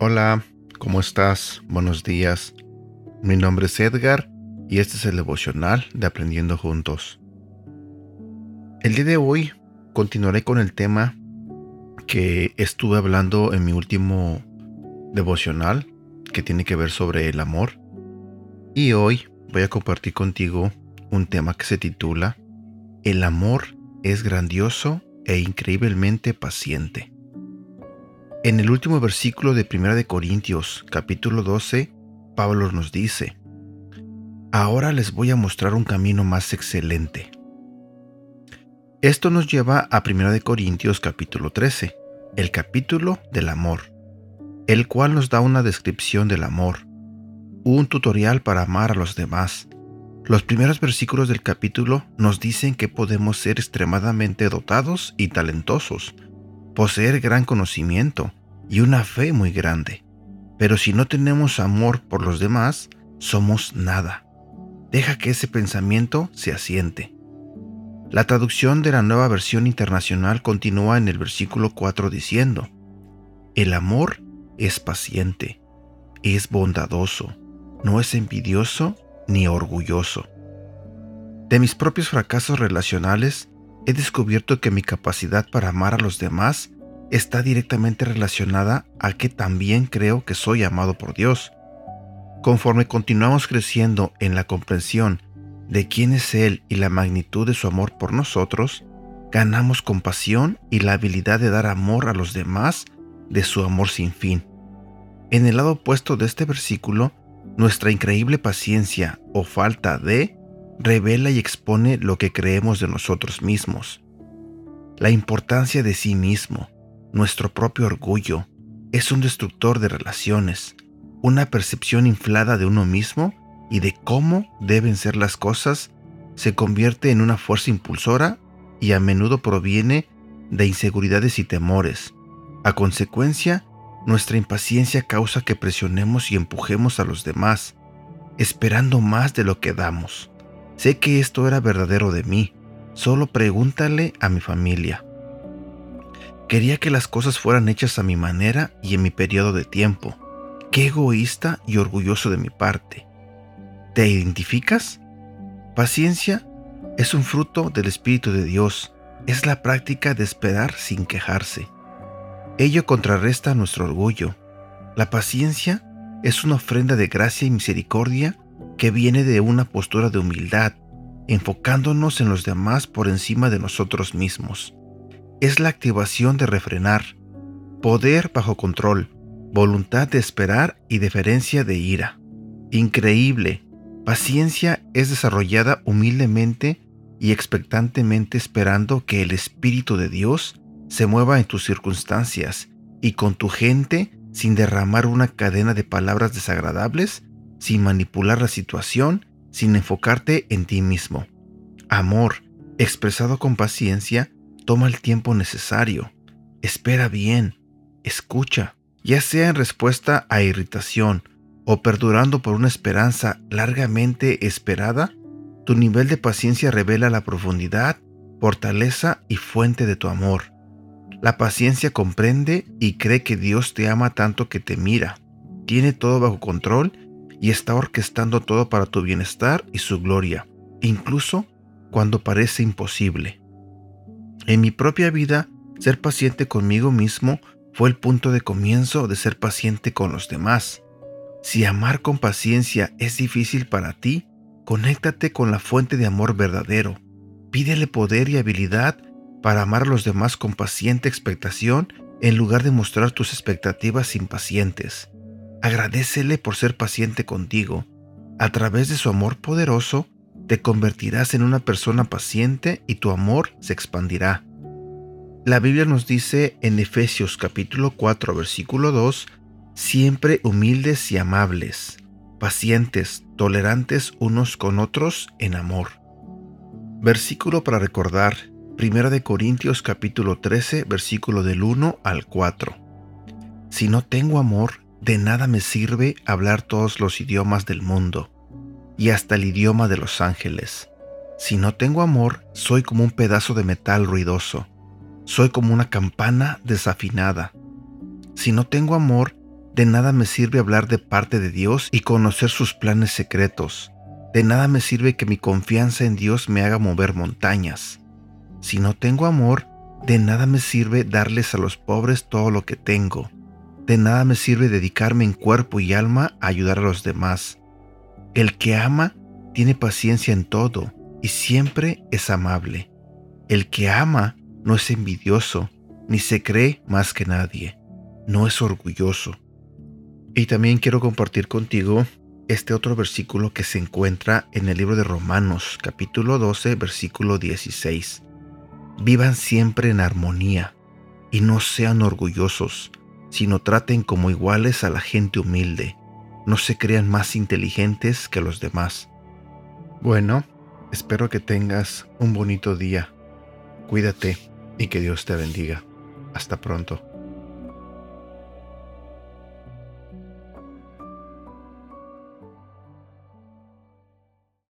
Hola, ¿cómo estás? Buenos días. Mi nombre es Edgar y este es el devocional de Aprendiendo Juntos. El día de hoy continuaré con el tema que estuve hablando en mi último devocional que tiene que ver sobre el amor. Y hoy voy a compartir contigo un tema que se titula El amor es grandioso e increíblemente paciente. En el último versículo de 1 de Corintios, capítulo 12, Pablo nos dice: Ahora les voy a mostrar un camino más excelente. Esto nos lleva a 1 de Corintios capítulo 13, el capítulo del amor, el cual nos da una descripción del amor, un tutorial para amar a los demás. Los primeros versículos del capítulo nos dicen que podemos ser extremadamente dotados y talentosos, poseer gran conocimiento y una fe muy grande. Pero si no tenemos amor por los demás, somos nada. Deja que ese pensamiento se asiente. La traducción de la nueva versión internacional continúa en el versículo 4 diciendo, El amor es paciente, es bondadoso, no es envidioso ni orgulloso. De mis propios fracasos relacionales, he descubierto que mi capacidad para amar a los demás está directamente relacionada a que también creo que soy amado por Dios. Conforme continuamos creciendo en la comprensión de quién es Él y la magnitud de su amor por nosotros, ganamos compasión y la habilidad de dar amor a los demás de su amor sin fin. En el lado opuesto de este versículo, nuestra increíble paciencia o falta de revela y expone lo que creemos de nosotros mismos. La importancia de sí mismo, nuestro propio orgullo, es un destructor de relaciones, una percepción inflada de uno mismo y de cómo deben ser las cosas se convierte en una fuerza impulsora y a menudo proviene de inseguridades y temores. A consecuencia, nuestra impaciencia causa que presionemos y empujemos a los demás, esperando más de lo que damos. Sé que esto era verdadero de mí, solo pregúntale a mi familia. Quería que las cosas fueran hechas a mi manera y en mi periodo de tiempo. Qué egoísta y orgulloso de mi parte. ¿Te identificas? Paciencia es un fruto del Espíritu de Dios. Es la práctica de esperar sin quejarse. Ello contrarresta nuestro orgullo. La paciencia es una ofrenda de gracia y misericordia que viene de una postura de humildad, enfocándonos en los demás por encima de nosotros mismos. Es la activación de refrenar, poder bajo control, voluntad de esperar y deferencia de ira. Increíble, paciencia es desarrollada humildemente y expectantemente esperando que el Espíritu de Dios se mueva en tus circunstancias y con tu gente sin derramar una cadena de palabras desagradables sin manipular la situación, sin enfocarte en ti mismo. Amor, expresado con paciencia, toma el tiempo necesario. Espera bien, escucha, ya sea en respuesta a irritación o perdurando por una esperanza largamente esperada, tu nivel de paciencia revela la profundidad, fortaleza y fuente de tu amor. La paciencia comprende y cree que Dios te ama tanto que te mira, tiene todo bajo control y está orquestando todo para tu bienestar y su gloria, incluso cuando parece imposible. En mi propia vida, ser paciente conmigo mismo fue el punto de comienzo de ser paciente con los demás. Si amar con paciencia es difícil para ti, conéctate con la fuente de amor verdadero. Pídele poder y habilidad para amar a los demás con paciente expectación en lugar de mostrar tus expectativas impacientes. Agradecele por ser paciente contigo. A través de su amor poderoso, te convertirás en una persona paciente y tu amor se expandirá. La Biblia nos dice en Efesios capítulo 4 versículo 2, siempre humildes y amables, pacientes, tolerantes unos con otros en amor. Versículo para recordar, 1 de Corintios capítulo 13 versículo del 1 al 4. Si no tengo amor, de nada me sirve hablar todos los idiomas del mundo y hasta el idioma de los ángeles. Si no tengo amor, soy como un pedazo de metal ruidoso. Soy como una campana desafinada. Si no tengo amor, de nada me sirve hablar de parte de Dios y conocer sus planes secretos. De nada me sirve que mi confianza en Dios me haga mover montañas. Si no tengo amor, de nada me sirve darles a los pobres todo lo que tengo. De nada me sirve dedicarme en cuerpo y alma a ayudar a los demás. El que ama tiene paciencia en todo y siempre es amable. El que ama no es envidioso, ni se cree más que nadie, no es orgulloso. Y también quiero compartir contigo este otro versículo que se encuentra en el libro de Romanos, capítulo 12, versículo 16. Vivan siempre en armonía y no sean orgullosos, sino traten como iguales a la gente humilde. No se crean más inteligentes que los demás. Bueno, espero que tengas un bonito día. Cuídate y que Dios te bendiga. Hasta pronto.